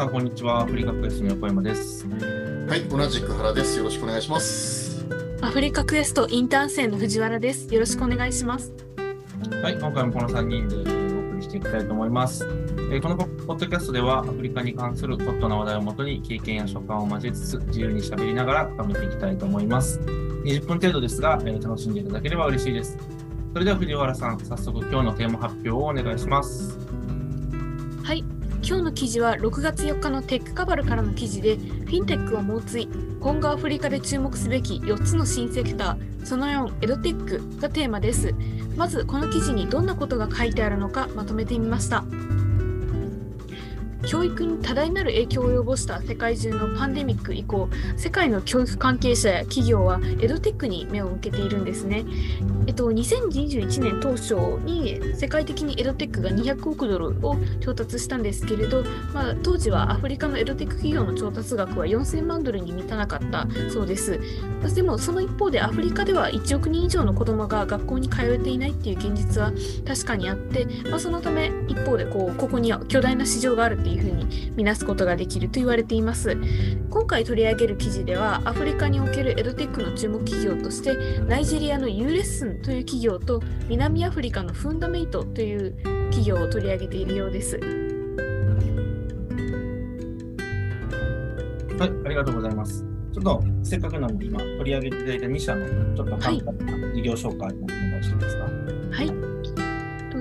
皆さん、こんにちは。アフリカクエストの横山です。はい、同じく原です。よろしくお願いします。アフリカクエストインターン生の藤原です。よろしくお願いします。はい、今回もこの3人でお送りしていきたいと思います。えーこのポッドキャストでは、アフリカに関するホットな話題をもとに、経験や所感を交えつつ、自由に喋りながら深めていきたいと思います。20分程度ですが、えー楽しんでいただければ嬉しいです。それでは藤原さん、早速今日のテーマ発表をお願いします。今日の記事は6月4日のテックカバルからの記事で、フィンテックは猛追、今後アフリカで注目すべき4つの新セクター、その4、エドテックがテーマです。まず、この記事にどんなことが書いてあるのかまとめてみました。教育に多大なる影響を及ぼした世界中のパンデミック以降、世界の教育関係者や企業はエドテックに目を向けているんですね。えっと、2021年当初に世界的にエドテックが200億ドルを調達したんですけれど、まあ、当時はアフリカのエドテック企業の調達額は4000万ドルに満たなかったそうです。でもその一方でアフリカでは1億人以上の子どもが学校に通えていないっていう現実は確かにあって、まあ、そのため一方でこうここには巨大な市場があるっていうふうに見なすことができると言われています。今回取り上げる記事ではアフリカにおけるエドテックの注目企業としてナイジェリアの U レッスンという企業と南アフリカのフンダメイトという企業を取り上げているようです。はい、ありがとうございます。ちょっとせっかくなので今取り上げていただいた2社のちょっと簡単な事業紹介をお願いしていいですか？はい。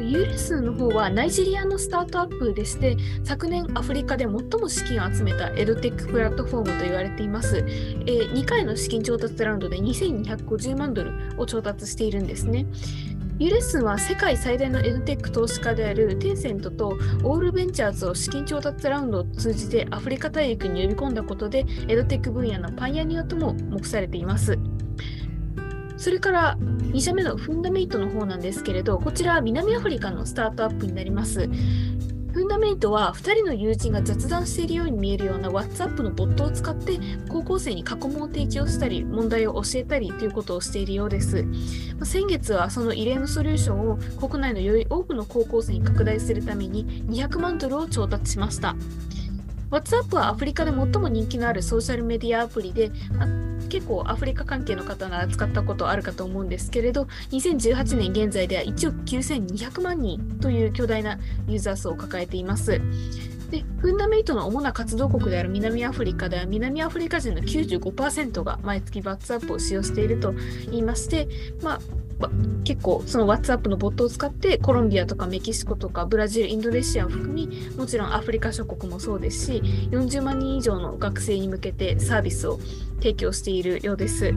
と U レスの方はナイジェリアのスタートアップでして昨年アフリカで最も資金を集めたエドテックプラットフォームと言われています。えー2回の資金調達ラウンドで2250万ドルを調達しているんですね。ユレッスンは世界最大のエドテック投資家であるテンセントとオールベンチャーズを資金調達ラウンドを通じてアフリカ大陸に呼び込んだことでエドテック分野のパイオニアとも目されています。それから2社目のフンダメイトの方なんですけれど、こちらは南アフリカのスタートアップになります。フンダメイトは2人の友人が雑談しているように見えるような WhatsApp のボットを使って高校生に過去問を提供したり問題を教えたりということをしているようです。先月はその異例のソリューションを国内のより多くの高校生に拡大するために200万ドルを調達しました。WhatsApp はアフリカで最も人気のあるソーシャルメディアアプリで、結構アフリカ関係の方なら使ったことあるかと思うんですけれど、2018年現在では1億9200万人という巨大なユーザー数を抱えています。で、フンダメイトの主な活動国である南アフリカでは、南アフリカ人の95%が毎月 WhatsApp を使用していると言いまして、まあ、結構その WhatsApp のボットを使ってコロンビアとかメキシコとかブラジル、インドネシアを含みもちろんアフリカ諸国もそうですし40万人以上の学生に向けてサービスを提供しているようです、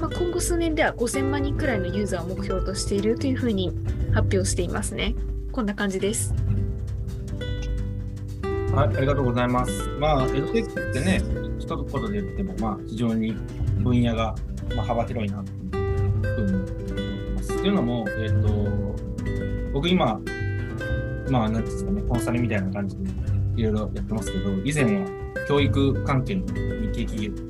まあ、今後数年では5000万人くらいのユーザーを目標としているというふうに発表していますね。こんな感じです。はい、ありがとうございます。まあ、エドテックってね、一言で言っても、まあ、非常に分野が、まあ、幅広いなというふうにっていうのも、えっ、と、僕今、まあ、なんですかね、コンサルみたいな感じでいろいろやってますけど、以前は教育関係の日系企業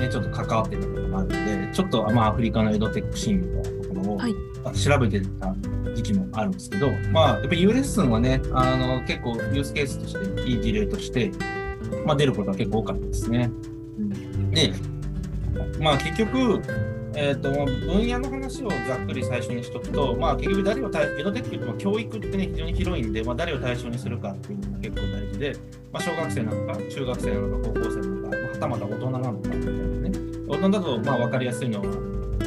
ね、ちょっと関わってたことがあるので、ちょっと、まあ、アフリカのエドテックシーンみたいなところを、はい調べてた時期もあるんですけど、まあ、やっぱり U レッスンはね、あの、結構ユースケースとして、いい事例として、まあ、出ることは結構多かったですね。で、まあ、結局、えっ、と、分野の話をざっくり最初にしとくと、まあ、結局誰を対、エドテックってまあ教育ってね、非常に広いんで、まあ、誰を対象にするかっていうのが結構大事で、まあ、小学生なのか、中学生なのか、高校生なのか、まあはたまた大人なのかみたいなね。大人だと、まあ、わかりやすいのは、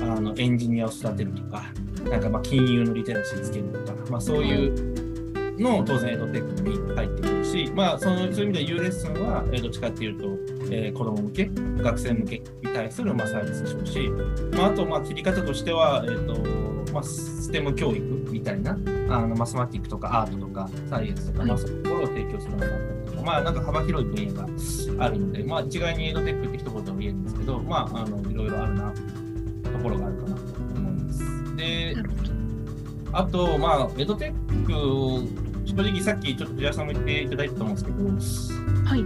あの、エンジニアを育てるとか、なんかまあ金融のリテラシーつけるとか、まあ、そういうのを当然エドテックに入ってくるし、まあ、そのそういう意味では U レッスンは、どっちかっていうと、えー子供向け、学生向けに対するまあサービスでしょうし、まあ、あとまあ切り方としては、えーとまあ、ステム教育みたいなあのマスマティックとかアートとかサイエンスとか、はい。まあ、そういうところを提供するようになったりと。か、まあ、なんか幅広い分野があるので、まあ、一概にエドテックって一言でも言えるんですけど、まあ、あのいろいろあるなところがあるかなと思います。であと、まあ、エドテックを、正直さっきちょっと藤原さんも言っていただいたと思うんですけど、はい。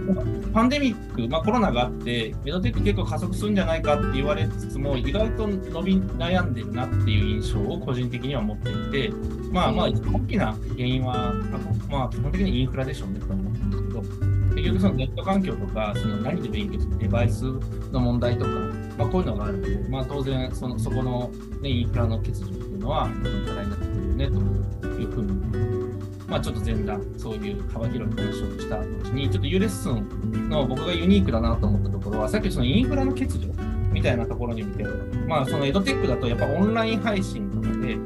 パンデミック、まあ、コロナがあって、エドテック結構加速するんじゃないかって言われつつも、意外と伸び悩んでるなっていう印象を個人的には持っていて、まあまあ、大きな原因は、まあ、基本的にインフラでしょうねと思うんですけど、で結局そのネット環境とか、その何で勉強するデバイスの問題とか、まあ、こういうのがあるので、まあ、当然その、そこの、ね、インフラの欠如っていうのは、課題になってくるよねというふうに、まあ、ちょっと前段、そういう幅広い話をした後に、ちょっと U レッスンの僕がユニークだなと思ったところは、さっきそのインフラの欠如みたいなところに見て、まあ、そのエドテックだとやっぱオンライン配信とかで、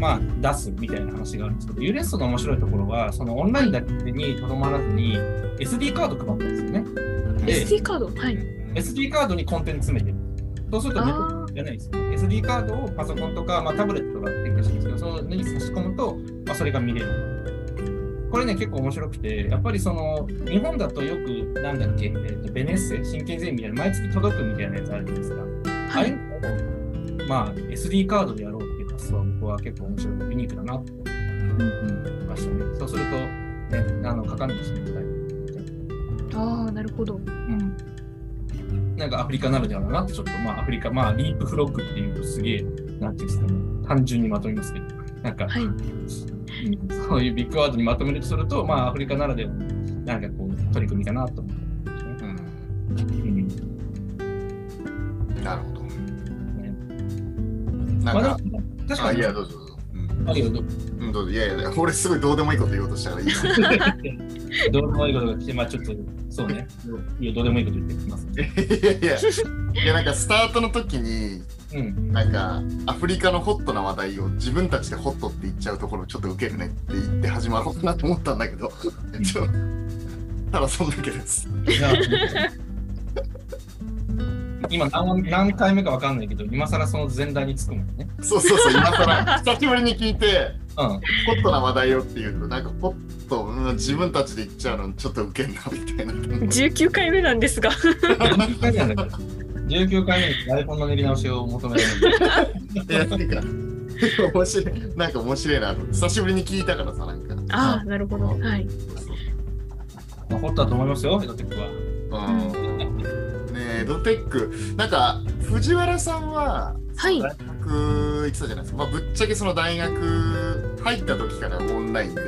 まあ、出すみたいな話があるんですけど、ユーレストの面白いところは、そのオンラインだけにとどまらずに、SD カード配ったんですよね。で SD カード？はい。SD カードにコンテンツ詰めてる。そうするとネットじゃないですよ。SD カードをパソコンとか、まあ、タブレットとか提供してるんですけど、そのに差し込むと、まあ、それが見れる。これね、結構面白くて、やっぱりその、日本だとよく、なんだっけ、えーとベネッセ、神経税みたいな、毎月届くみたいなやつあるじゃないですか。ああいうのを、まあ、SD カードでやろうっていう発想は僕は結構面白い、ユニークだなって思いましたね。そうすると、ね、あの、かかんないしね、みたいな。ああ、なるほど。うん。なんかアフリカならではだなって、ちょっとまあアフリカ、まあリープフロッグっていうとすげえ、なんていうんですかね、単純にまとめますけど、なんか、はい。そういうビッグワードにまとめるとすると、まあアフリカならではの、なんかこう、取り組みかなと思ってますね。うんうんなるほど。ねなんか、まあ確かあ、に、いや、どうぞどうぞ。うんありがとう。うん、どうぞ。いやいや、俺すごいどうでもいいこと言おうとしたからいいな。どうでもいいことが来て、まあちょっと、そうね、いや、どうでもいいこと言ってきます。いやいや、いやなんかスタートの時に、うん。なんかアフリカのホットな話題を自分たちでホットって言っちゃうところちょっとウケるねって言って始まろうかなと思ったんだけど、ちょただそんだけです。いや今何何回目かわかんないけど、今更その前段につくもんね。そうそうそう、今更 久しぶりに聞いて、うん。ホットな話題をっていうと、なんかホット、うん自分たちで言っちゃうのちょっとウケんなみたいな。19回目なんですが。19回目なんだから。19回目に台本の練り直しを求められる。いや、なんか、面白い、なんか面白いなと。久しぶりに聞いたからさ、なんか。ああ、なるほど。はい。まあ、ホットだと思いますよ、エドテックは。うん。ドテック、なんか、藤原さんは、はい。大学行ってたじゃないですか。まあ、ぶっちゃけその大学入った時からオンラインで、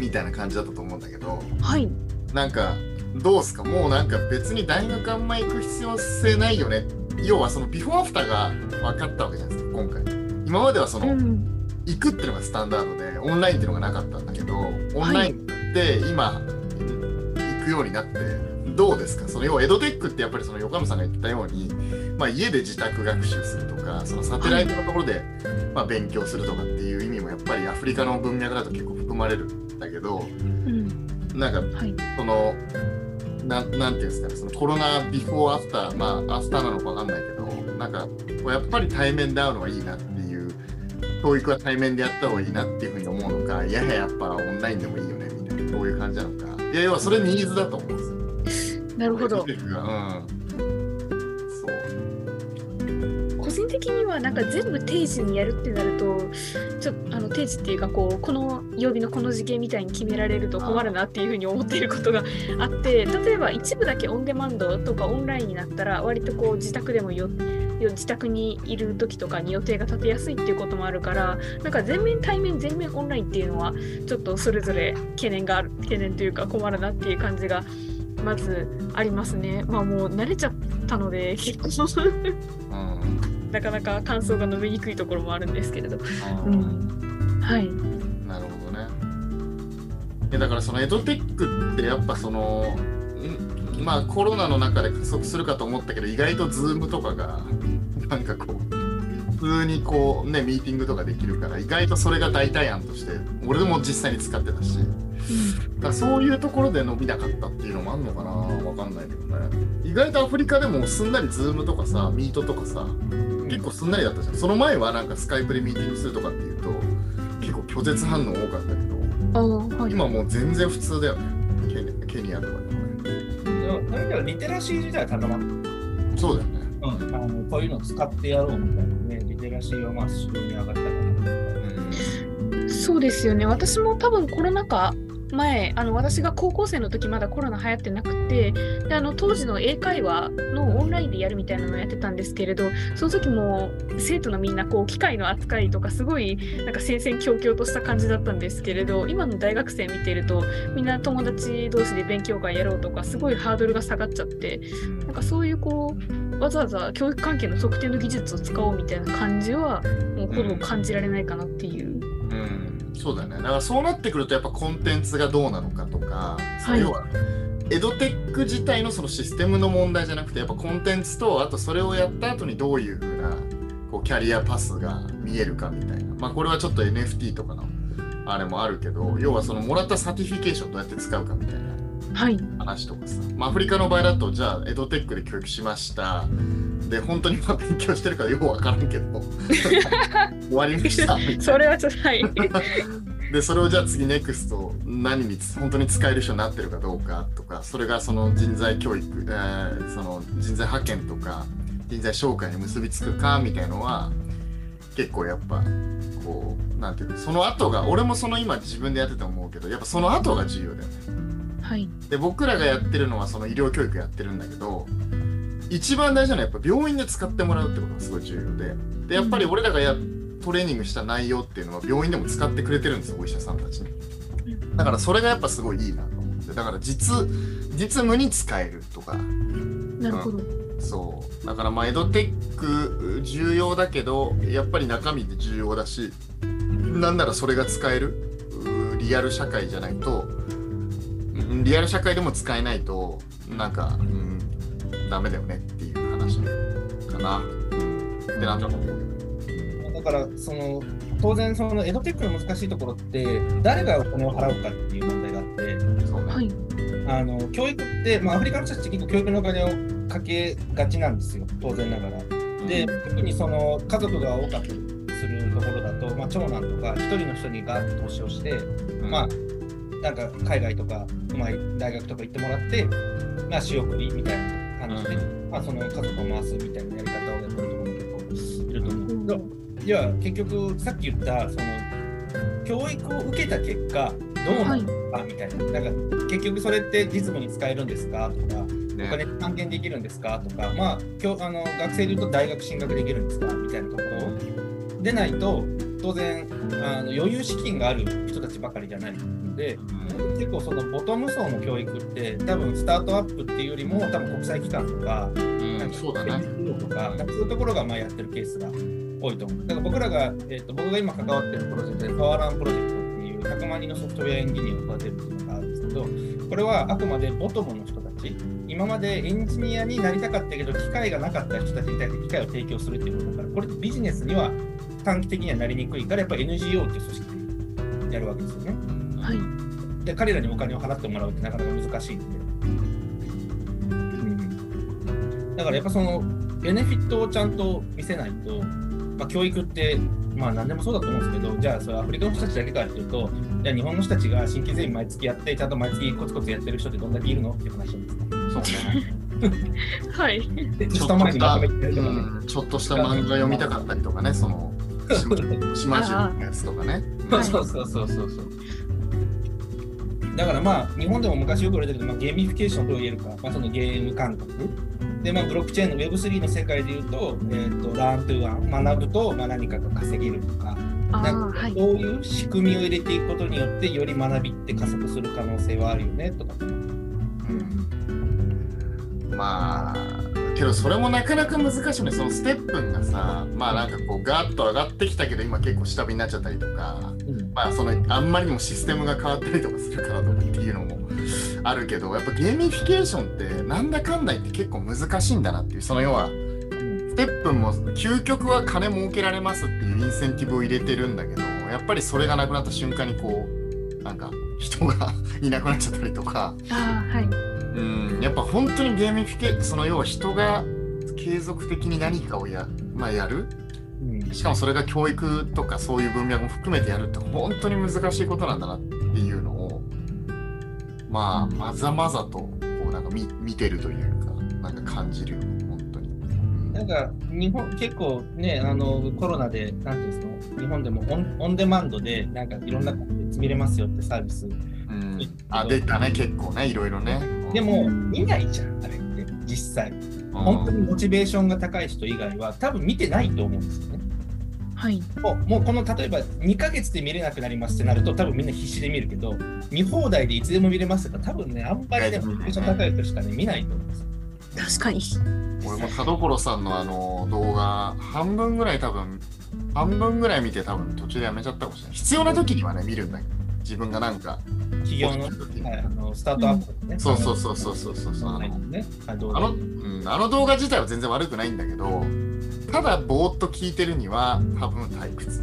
みたいな感じだったと思うんだけど、はい。なんか、どうすか？もうなんか別に大学あんま行く必要性ないよね。要はそのビフォーアフターが分かったわけじゃないですか、今回。今まではその、うん。行くっていうのがスタンダードでオンラインっていうのがなかったんだけどオンラインで今、行くようになってどうですか？その要はエドテックってやっぱりその横山さんが言ったように、まあ、家で自宅学習するとかそのサテライトのところで、まあ、勉強するとかっていう意味もやっぱりアフリカの文脈だと結構含まれるんだけどうん。なんかはい。そのなんなんていうんですかねそのコロナビフォーアフターまあアフターなのかわかんないけどなんかやっぱり対面で会うのはいいなっていう教育は対面でやった方がいいなっていうふうに思うのかいやいややっぱオンラインでもいいよねみたいなこういう感じなのかいや要はそれニーズだと思うんですよ。なるほど。うん。そう。個人的にはなんか全部定時にやるってなるとちょっとあの定時っていうかこうこの曜日のこの時間みたいに決められると困るなっていうふうに思っていることがあって例えば一部だけオンデマンドとかオンラインになったら割とこう自宅でもよよ自宅にいる時とかに予定が立てやすいっていうこともあるからなんか全面対面全面オンラインっていうのはちょっとそれぞれ懸念がある懸念というか困るなっていう感じがまずありますねまあもう慣れちゃったので結構うん。なかなか感想が述べにくいところもあるんですけれど。ううんん、はい。なるほどね。いやだからそのエドテックってやっぱそのんまあコロナの中で加速するかと思ったけど意外と Zoom とかがなんかこう普通にこうねミーティングとかできるから意外とそれが代替案として俺も実際に使ってたしだからそういうところで伸びなかったっていうのもあんのかなわかんないけどね。意外とアフリカでもすんなり Zoom とかさ Meet とかさ結構すんなりだったじゃん。その前はなんか Skype でミーティングするとかっていうと結構拒絶反応多かったけどはい。今もう全然普通だよね。ケニケニアとかでもね。だけど、リテラシー自体は高まってそうだよね。うん、あのこういうのを使ってやろうみたいなね、リテラシーはまあ非常に上がったかな。うん。そうですよね。私も多分コロナ禍前あの私が高校生の時まだコロナ流行ってなくてであの当時の英会話のオンラインでやるみたいなのをやってたんですけれどその時も生徒のみんなこう機械の扱いとかすごいなんか戦々恐々とした感じだったんですけれど今の大学生見てるとみんな友達同士で勉強会やろうとかすごいハードルが下がっちゃってなんかそういうこうわざわざ教育関係の測定の技術を使おうみたいな感じはもうほぼ感じられないかなっていう。うん、そうだよね。だからそうなってくるとやっぱコンテンツがどうなのかとか、そはいの要はエドテック自体のそのシステムの問題じゃなくてやっぱコンテンツとあとそれをやった後にどういうふうなこうキャリアパスが見えるかみたいな。まあこれはちょっと NFT とかのあれもあるけど、要はそのもらった certification どうやって使うかみたいな。はい、話とかさ、まあ、アフリカの場合だとじゃあエドテックで教育しましたで本当にまあ勉強してるからよくわからんけど 終わりましたそれはちょっとはい。でそれをじゃあ次 NEXT 何につ本当に使える人になってるかどうかとかそれがその人材教育、えーその人材派遣とか人材紹介に結びつくかみたいのは結構やっぱこうなんていうのその後が俺もその今自分でやってて思うけどやっぱその後が重要だよね。はい、で僕らがやってるのはその医療教育やってるんだけど一番大事なのはやっぱ病院で使ってもらうってことがすごい重要で。でやっぱり俺らがやトレーニングした内容っていうのは病院でも使ってくれてるんですよお医者さんたちに。だからそれがやっぱすごいいいなと思って。だから実実務に使えるとか。なるほど。そう。だからまあエドテック重要だけどやっぱり中身って重要だしなんならそれが使える？うリアル社会じゃないと。うんリアル社会でも使えないとなんか、うん、ダメだよねっていう話かな。ってなんとなく思うだからその当然そのエドテックの難しいところって誰がお金を払うかっていう問題があってそうね、はい、あの教育って、まあ、アフリカの人たちって結構教育のお金をかけがちなんですよ。当然ながら。で特にその家族が多かったりするところだと、まあ、長男とか一人の人にガーッと投資をして、うん。まあなんか海外とか、まあ、大学とか行ってもらって、まあ、仕送りみたいな感じで、まあ、その家族を回すみたいなやり方をやってるところも結構いると思うんですけど、では結局さっき言ったその教育を受けた結果どうなるのかみたいな,、なんか結局それって実務に使えるんですかとかお金ね還元できるんですかとか、まあ、今日あの学生で言うと大学進学できるんですかみたいなところでないと当然あの余裕資金がある人たちばかりじゃないので結構そのボトム層の教育って多分スタートアップっていうよりも多分国際機関とかうんなんかそうだねとかそういうところがまあやってるケースが多いと思う。だから僕らが、えー、と僕が今関わってるプロジェクトでパワーランプロジェクトっていう100万人のソフトウェアエンジニアを育てるっていうのがあるんですけどこれはあくまでボトムの人たち今までエンジニアになりたかったけど機会がなかった人たちに対して機会を提供するっていうことだからこれビジネスには短期的にはなりにくいからやっぱり NGO っていう組織でやるわけですよね。はい、で彼らにお金を払ってもらうってなかなか難しいんで、うん、だからやっぱそのベネフィットをちゃんと見せないと、まあ、教育ってまあ何でもそうだと思うんですけどじゃあそれアフリカの人たちだけかっていうとじゃあ日本の人たちが新規税員毎月やってちゃんと毎月コツコツやってる人ってどんだけいるのっていう話なんですか。そうね。はい、ちょっとした漫画読みたかったりとかね、その、島 島中のやつとかね。そうそうそうそうそう。だからまあ日本でも昔よく言われたけど、まあ、ゲーミフィケーションと言えるか、まあ、そのゲーム感覚。で、まあ、ブロックチェーンの Web3 の世界で言うと、えー、と Learn to Earn 学ぶと、まあ、何かが稼げるとか。なんかはい、そういう仕組みを入れていくことによってより学びって加速する可能性はあるよねとか。うん。まあ、けどそれもなかなか難しいね。その STEPN がさ、まあなんかこうガーッと上がってきたけど、今結構下火になっちゃったりとか、うん。まあそのあんまりにもシステムが変わったりとかするからとかっていうのもあるけど、やっぱゲーミフィケーションってなんだかんだ言って結構難しいんだなっていう、その要は、 STEPN も究極は金儲けられますっていうインセンティブを入れてるんだけど、やっぱりそれがなくなった瞬間にこう、なんか人が いなくなっちゃったりとか、ああ、はい、うん、やっぱ本当にゲーミフィケその要は人が継続的に何かをや,、まあ、やる。うん。しかもそれが教育とかそういう文脈も含めてやるって本当に難しいことなんだなっていうのをまあまざまざとこうなんか見見てるというかなんか感じるよね本当に。うんなんか日本結構ねあのコロナでなんていうんですか日本でもオンオンデマンドでなんかいろんなことで見れますよってサービス。うん、あ出たね結構ねいろいろねでも、見ないじゃん、あれって、実際。本当にモチベーションが高い人以外は、多分見てないと思うんですよね。はい。もうもうこの例えば2ヶ月で見れなくなりますってなると、多分みんな必死で見るけど、見放題でいつでも見れますとか、多分ね、あんまりね、モチベーション高い人しかね、見ないと思うんです。確かに。俺も田所さんのあの動画半分ぐらい多分半分ぐらい見て多分途中でやめちゃったかもしれない必要な時にはね見るんだけど自分がなんか企業の,、はい、あのスタートアップのね、そうそうそうそうそうそうそうあのね、あのあの,、うん、あの動画自体は全然悪くないんだけどただぼーっと聞いてるには多分退屈う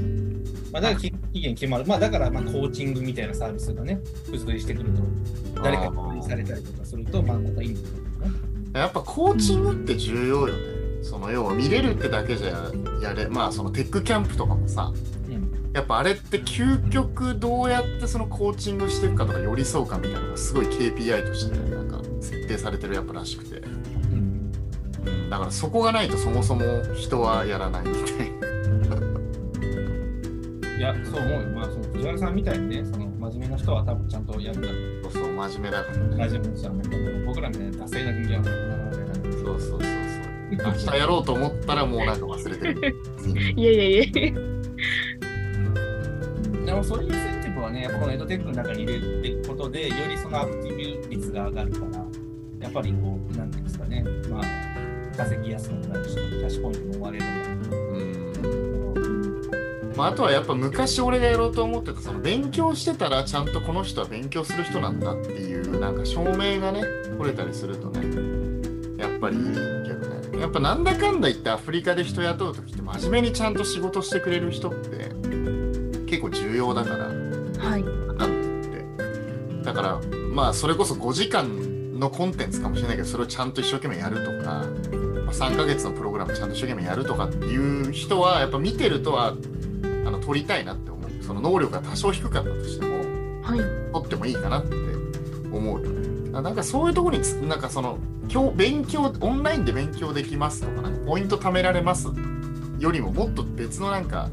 んまあ、だから期期限決まる、まあ、だからまあコーチングみたいなサービスがね、付随してくると、誰かにされたりとかすると、まあ、またいいんですよね。やっぱコーチングって重要よねその要は見れるってだけじゃやれまあそのテックキャンプとかもさうんやっぱあれって究極どうやってそのコーチングしていくかとか寄り添うかみたいなのがすごい KPI としてなんか設定されてるやっぱらしくて、うん。うん、だからそこがないとそもそも人はやらないみたいないや、そう思う。よ。まあ、その藤原さんみたいにね、その真面目な人は多分ちゃんとやるんだとそうそう真面目だから。真ね面目な人はね、この僕ら。みたいな惰性な人間はそうそうそうそう。明日やろうと思ったらもうなんか忘れてる。いやいやいや。もそういうインセンティブはね、やっぱこのエドテックの中に入れていくことで、よりそのアクティブ率が上がるから、やっぱりこう、なんていうんですかね、まあ、稼ぎやすくなるし、キャッシュポイントも生まれるうん。まあ、あとはやっぱ昔俺がやろうと思ってたその勉強してたらちゃんとこの人は勉強する人なんだっていうなんか証明がね取れたりするとねやっぱりいいけどねやっぱなんだかんだ言ってアフリカで人雇う時って真面目にちゃんと仕事してくれる人って構重要だからはい。なんて言ってだからまあそれこそ5時間のコンテンツかもしれないけどそれをちゃんと一生懸命やるとか、まあ、3ヶ月のプログラムちゃんと一生懸命やるとかっていう人はやっぱ見てるとはあの取りたいなって思うその能力が多少低かったとしてもはい。取ってもいいかなって思うよねななんかそういうところにつなんかその今日勉強オンラインで勉強できますとかなんかポイント貯められますよりももっと別のなんか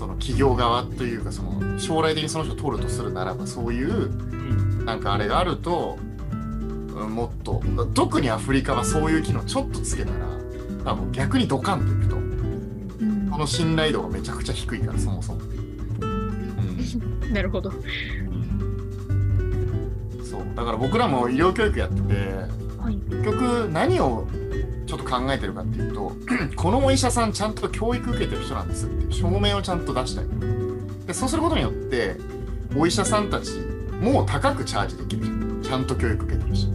その企業側というかその将来的にその人を取るとするならばそういううん。なんかあれがあると、うんもっと特にアフリカはそういう機能ちょっとつけたら多分逆にドカンといくとうん。この信頼度がめちゃくちゃ低いからそもそも、うん、なるほど。そう。だから僕らも医療教育やっててはい。結局何をちょっと考えてるかっていうと このお医者さんちゃんと教育受けてる人なんですっていう証明をちゃんと出したい。でそうすることによってお医者さんたちも高くチャージできるじゃん。ちゃんと教育受けてるし。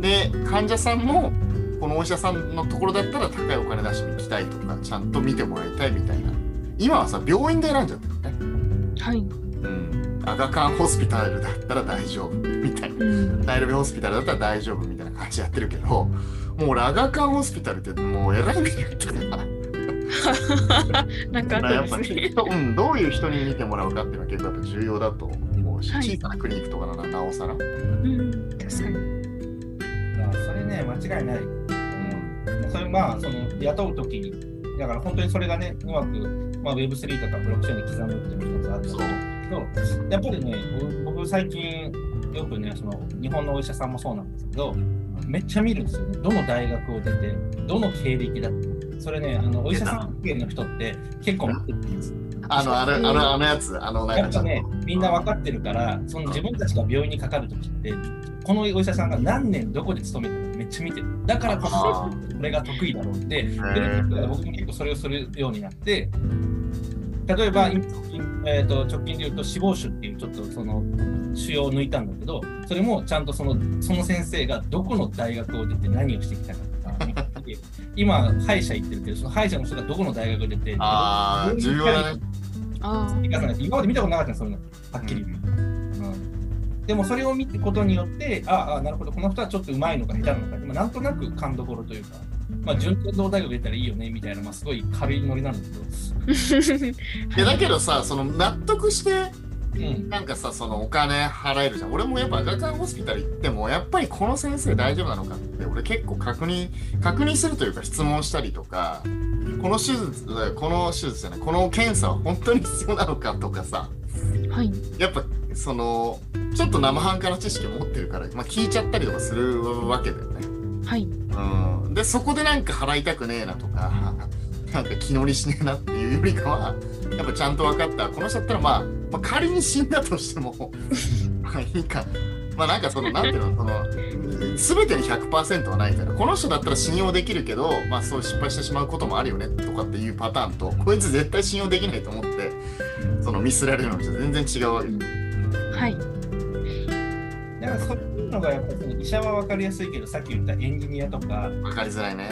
で患者さんもこのお医者さんのところだったら高いお金出しに行きたいとかちゃんと見てもらいたいみたいな。今はさ病院で選んじゃってるね。はい。うん。アガカンホスピタルだったら大丈夫みたいな。うイロビホスピタルだったら大丈夫みたいな感じでやってるけど、もう俺、アガカンホスピタルってもうえらい目に遭ってるから、なんかあやっぱったんですね。人、うん、どういう人に見てもらうかっていうのは結構やっぱ重要だと思うし、はい小さなクリニックとかならなおさら。うん。確かに。それね、間違いない。うん、それまあ、その雇うときに、だから本当にそれがね、うまく、まあ、Web3 とかブロックチェーンに刻むっていうのが一つあったと思うんですけど、やっぱりね、僕僕最近、よくね、その日本のお医者さんもそうなんですけど、めっちゃ見るんですよね。どの大学を出て、どの経歴だって。それね、あのお医者さん経験の人って結構見てるんですよ。あの、あれ、あの、あのやつ、あの、なんかね、みんな分かってるから、その自分たちが病院にかかるときって、このお医者さんが何年どこで勤めてるかめっちゃ見てる。だからこあのこれが得意だろうって、僕も結構それをするようになって、例えば、今直近えー、と直近で言うと死亡種っていうちょっとその腫瘍を抜いたんだけど、それもちゃんとそのその先生がどこの大学を出て何をしてきたかとか、今、歯医者行ってるけど、その歯医者の人がどこの大学を出て、ああ、重要だね。今まで見たことなかったんですそういうの、はっきり。うんでもそれを見てことによって、ああ、なるほど、この人はちょっと上手いのか下手なのか、まあ、なんとなく勘どころというか、まあ、順天堂大学出たらいいよねみたいな、まあ、すごい軽いノリなんですけど、あ。いやだけどさ、その納得して、うん、なんかさ、そのお金払えるじゃん。俺もやっぱアガカンホスピタル行っても、やっぱりこの先生大丈夫なのかって、俺結構確認、確認するというか質問したりとか、この手術、この手術じゃない、この検査は本当に必要なのかとかさ、はい。やっぱそのちょっと生半可な知識を持ってるから、まあ、聞いちゃったりとかするわけだよね。はい。うん、でそこでなんか払いたくねえなとかなんか気乗りしねえなっていうよりかはやっぱちゃんと分かったこの人だったら、まあ、まあ仮に死んだとしても まあいいかまあなんかそのなんていうのその全てに100%はないからこの人だったら信用できるけどまあそう失敗してしまうこともあるよねとかっていうパターンとこいつ絶対信用できないと思ってそのミスられるのと全然違うわけはい。だからそういうのがやっぱりその医者は分かりやすいけどさっき言ったエンジニアとか分かりづらいね。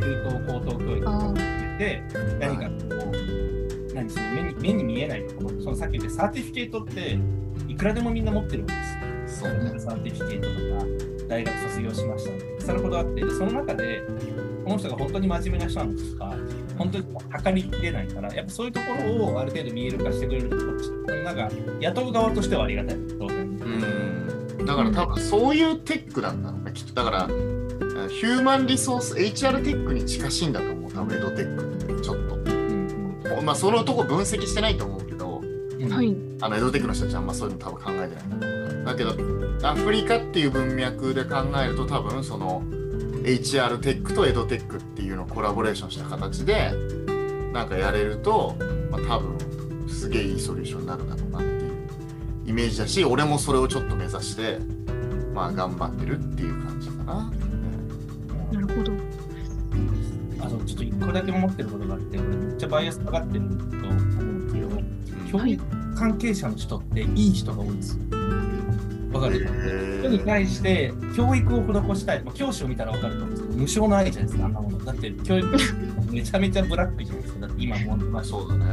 中等高等教育とか言って何かこう何その目に目に見えないところ。そのさっき言った certificate っていくらでもみんな持ってるわけです。よ。そうね。 certificate とか大学卒業しました。ってそれほどあってでその中でこの人が本当に真面目な人なのか本当に測り出ないからやっぱそういうところをある程度見える化してくれるとこっちなんか雇う側としてはありがたいだから多分そういうテックなんだろうねきっと。だからヒューマンリソース HR テックに近しいんだと思う多分エドテックってちょっうん。とまあそのとこ分析してないと思うけどうんはい。あのエドテックの人たちはあんまそういうの多分考えてないんだと思うだけどアフリカっていう文脈で考えると多分その HR テックとエドテックっていうのをコラボレーションした形でなんかやれると、まあ、多分すげえいいソリューションになるだろうなイメージだし俺もそれをちょっと目指してまあ頑張ってるっていう感じかな。なるほど。あのちょっと一個だけ思ってることがあって、これめっちゃバイアスかかってると思うんですけど、教育関係者の人っていい人が多いんですよ。わかる？人に対して教育を施したい、まあ、教師を見たらわかると思うんですけど、無償の愛じゃないですか、あんなもの。だって教育めちゃめちゃブラックじゃないですか、だって今もまそうだね。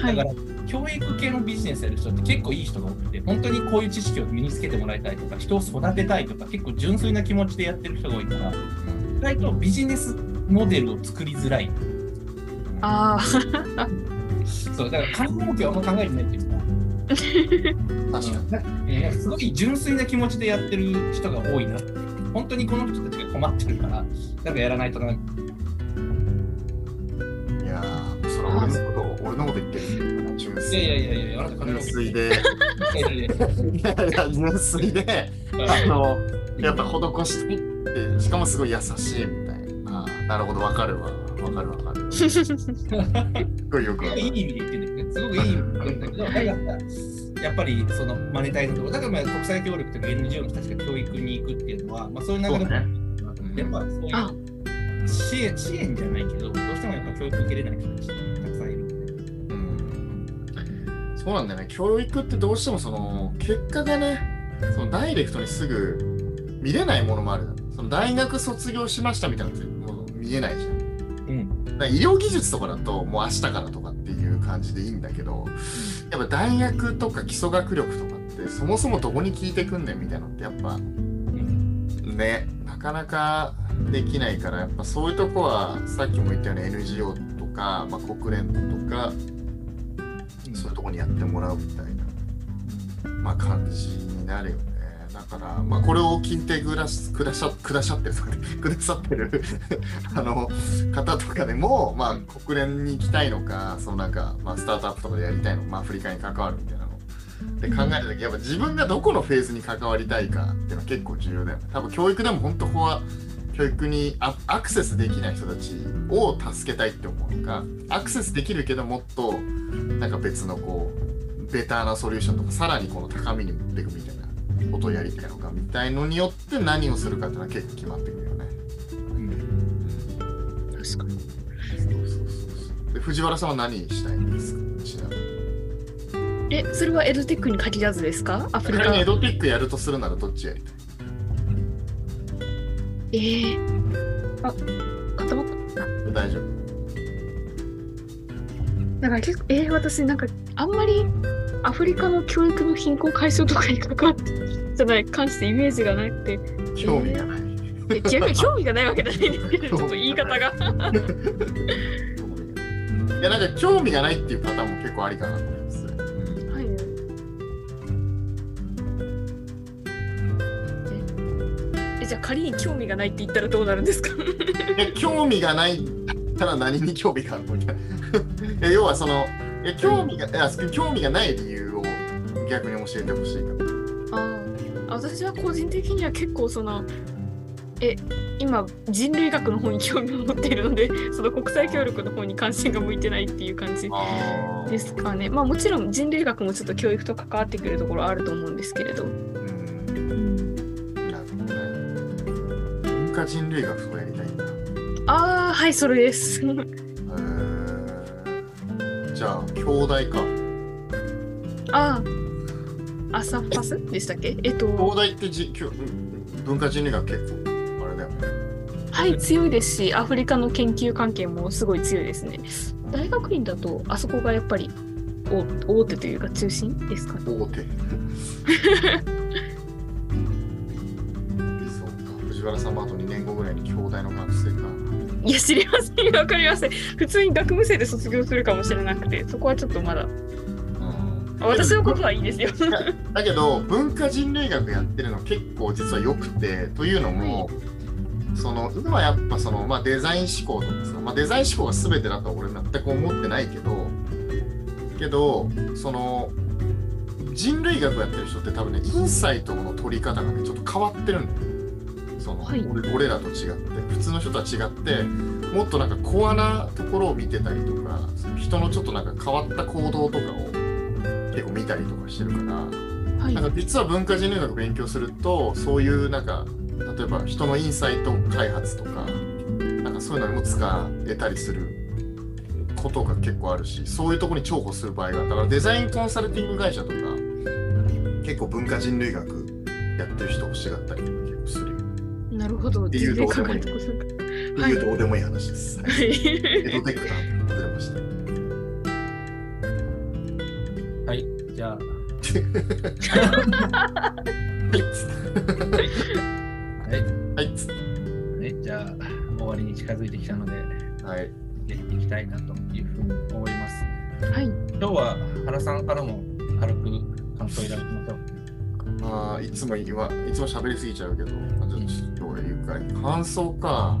はいだか。ら教育系のビジネスやる人って結構いい人が多くて、本当にこういう知識を身につけてもらいたいとか、人を育てたいとか、結構純粋な気持ちでやってる人が多いから、意外とビジネスモデルを作りづらい。ああ、そう、だから金儲けはあんま考えてないっていうか、確かに。すごい純粋な気持ちでやってる人が多いな。本当にこの人たちが困ってるから、なんかやらないとな。いや粋いやいやいや、あ純粋で、いやいや純粋で、あの、やっぱ施していって、しかもすごい優しいみたいな。あーなるほど、わかるわ。わかるわかる。すごいよくわかる。いい意味で言ってるんだけど、すごくいい意味で言ってるんだけど、だからやっぱりそのマネタイズのところ、だからまあ国際協力とか NGO の人たちが教育に行くっていうのは、まあそういう流れもね。やっぱそういうあ。支援支援じゃないけど、どうしてもやっぱ教育受けれない人たちそうなんだよね。教育ってどうしてもその結果がね、そのダイレクトにすぐ見れないものもある。その大学卒業しましたみたいなのってもう見えないじゃん。うん。医療技術とかだともう明日からとかっていう感じでいいんだけど、やっぱ大学とか基礎学力とかってそもそもどこに効いてくんねんみたいなのってやっぱうんねなかなかできないからやっぱそういうとこはさっきも言ったように NGO とか、まあ、国連とかそういうとこにやってもらうみたいな、まあ、感じになるよね。だから、まあ、これを聞いてくだしくだしゃくだしゃってるくださってる あの方とかでも、まあ、国連に行きたいのかそのなんか、まあ、スタートアップとかでやりたいのか、まあ、アフリカに関わるみたいなの。で考えるときやっぱ自分がどこのフェーズに関わりたいかっていうのは結構重要だよね。多分教育でも本当ここは教育にアアクセスできない人たちを助けたいって思うのかアクセスできるけどもっとなんか別のこうベターなソリューションとかさらにこの高みに持っていくみたいなことをやりたいのかみたいのによって何をするかっていうのは結構決まってくるよね。うん。確かに。そうそうそうで藤原さんは何したいんですか？ちなみに。え、それはエドテックに限らずですか？アフリカ。エドテックやるとするならどっちやりたい？えー、あ、固まった。大丈夫だから結構、えー、私なんかあんまりアフリカの教育の貧困解消とかに関わってじゃない関してイメージがなくて、興味がない。え逆に興味がないわけじゃないんですけど、ちょっと言い方が。いやなんか興味がないっていうパターンも結構ありかなと思仮に興味がないって言ったらどうなるんですか？え興味がないたら何に興味があるの？みたいな。要はその興味がいや興味がない理由を逆に教えてほしいか。ああ私は個人的には結構そのえ今人類学の方に興味を持っているので その国際協力の方に関心が向いてないっていう感じですかね。まあもちろん人類学もちょっと教育と関わってくるところあると思うんですけれど、人類学をやりたいんだ。ああはいそれです。じゃあ兄弟か。ああアサファスでしたっけ？えっと。兄弟ってじきょ文化人類学結構あれだよね。はい強いですしアフリカの研究関係もすごい強いですね。大学院だとあそこがやっぱり大大手というか中心ですかね。大手 原さんもあと2年後ぐらいに兄弟の学生かいや知りません。わかりません。普通に学部生で卒業するかもしれなくてそこはちょっとまだ。うん。あ私のことはいいですよ。だけど文化人類学やってるの結構実は良くてというのも、その今はやっぱその、まあ、デザイン思考とかさ、まあ、デザイン思考が全てだとは俺全く思ってないけどけどその人類学やってる人って多分ねインサイトの取り方がねちょっと変わってるんだよその、はい。俺俺らと違って普通の人とは違ってもっとなんかコアなところを見てたりとかその人のちょっとなんか変わった行動とかを結構見たりとかしてるからはい。なんか実は文化人類学勉強するとそういうなんか例えば人のインサイト開発とかなんかそういうのにも使えたりすることが結構あるしそういうところに重宝する場合があるだからデザインコンサルティング会社とか結構文化人類学やってる人欲しがったりなるほど。ていうどうでもいい。っっていうどうでもいい話です。はい。たはいエドテックな外れました。はい、じゃあ、はい。はい、はい。じゃあ、終わりに近づいてきたので、はい。やっていきたいなというふうに思います。はい。今日は原さんからも軽く感想いただきましょう。まあ、いつも言わ、いつも喋りすぎちゃうけど、まあ、ちょっと今日は言うか感想か。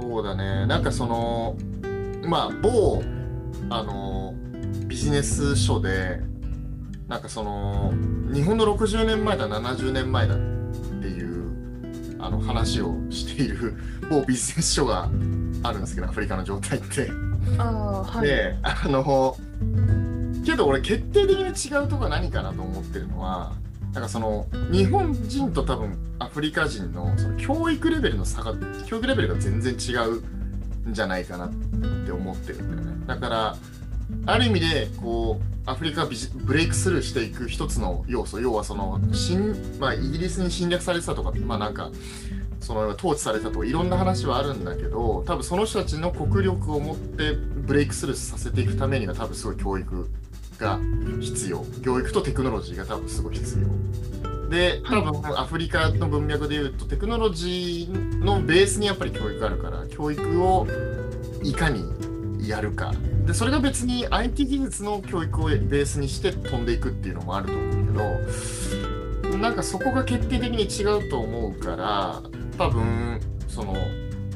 そうだね。なんかその、まあ、某、あの、ビジネス書で、なんかその、日本の60年前だ、70年前だっていう、あの話をしている 某ビジネス書があるんですけど、アフリカの状態って。ああはいで、あの、けど俺決定的に違うとこは何かなと思ってるのは、なんかその、日本人と多分アフリカ人のその教育レベルの差が、教育レベルが全然違うんじゃないかなって思ってるんだよね。だから、ある意味で、こう、アフリカブレイクスルーしていく一つの要素、要はその、侵まあ、イギリスに侵略されてたとか、まあなんか、その統治されたとかいろんな話はあるんだけど多分その人たちの国力を持ってブレイクスルーさせていくためには多分すごい教育が必要。教育とテクノロジーが多分すごい必要。で多分アフリカの文脈でいうとテクノロジーのベースにやっぱり教育があるから教育をいかにやるか。でそれが別に IT 技術の教育をベースにして飛んでいくっていうのもあると思うけどなんかそこが決定的に違うと思うから多分その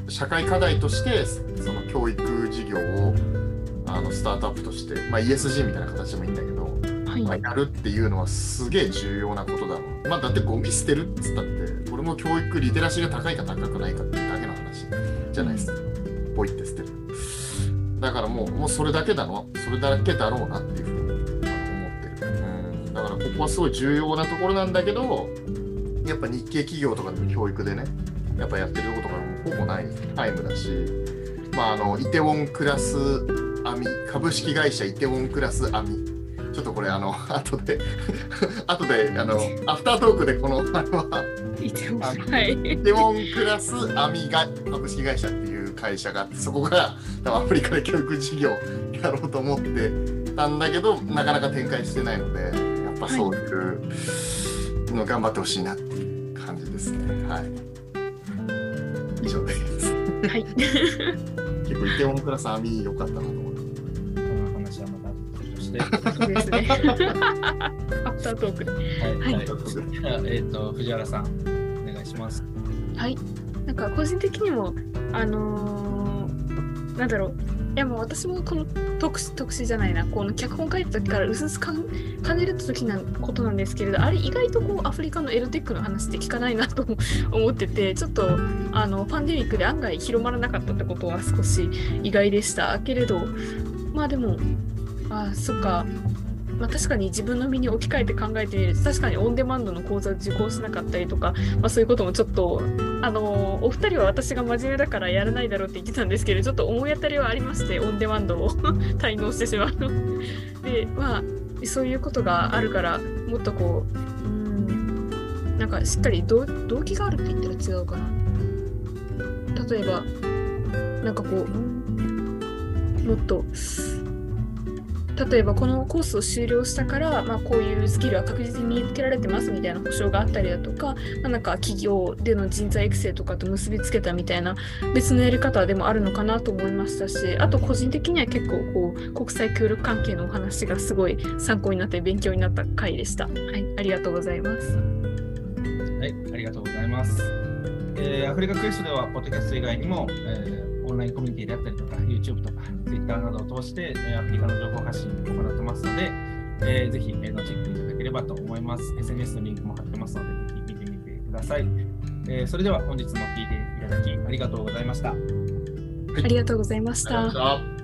社会課題としてその教育事業をあのスタートアップとして、まあ、ESG みたいな形でもいいんだけど、はいまあ、やるっていうのはすげえ重要なことだろう。まあ、だってゴミ捨てるっつったってこれも教育リテラシーが高いか高くないかっていうだけの話じゃないですか。ポイって捨てる。だからもうもうそれだけだのそれだけだろうなっていうふうに思ってる。うんだからここはすごい重要なところなんだけどやっぱ日系企業とかでも教育でねやっぱやってることがほぼないタイムだし、まあ、あのイテウォンクラスアミ株式会社イテウォンクラスアミちょっとこれあの 後で 後であのアフタートークでこのあれはイテウォンクラスアミが株式会社っていう会社があってそこが多分アフリカで教育事業やろうと思ってたんだけどなかなか展開してないのでやっぱそういうの頑張ってほしいなっていう感じですね。はい。以上です。はい。結構イテウォンクラスアミ良かったなで。すね。アフタートークではい、はいはいじゃあえっ、と、藤原さん、お願いします。はい。なんか個人的にもあのーなんだろう。やもう私もこの特殊特殊じゃないな。この脚本書いた時からうすうす感感じる時なことなんですけれどあれ意外とこうアフリカのエロテックの話って聞かないなと思っててちょっとあのパンデミックで案外広まらなかったってことは少し意外でしたけれど。まあでもあそっか。まあ、確かに自分の身に置き換えて考えてみると確かにオンデマンドの講座を受講しなかったりとか、まあ、そういうこともちょっとあのお二人は私が真面目だからやらないだろうって言ってたんですけどちょっと思い当たりはありましてオンデマンドを 滞納してしまうの。でまあそういうことがあるからもっとこううんなんかしっかり動機があるって言ったら違うかな。例えばなんかこうもっと例えばこのコースを終了したから、まあ、こういうスキルは確実に身につけられてますみたいな保証があったりだとか、まあ、なんか企業での人材育成とかと結びつけたみたいな別のやり方でもあるのかなと思いましたしあと個人的には結構こう国際協力関係のお話がすごい参考になって勉強になった回でした。はい、ありがとうございます。はい、ありがとうございます。えー、アフリカクエストでは、ポッドキャスト以外にも、えーンラインコミュニティであったりとか、YouTube とか Twitter などを通して、アフリカの情報発信を行ってますので、えー、ぜひ、えー、のチェックいただければと思います。SNS のリンクも貼ってますので、ぜひ見てみてください。えー、それでは本日も聞いていただきありがとうございました。はい、ありがとうございました。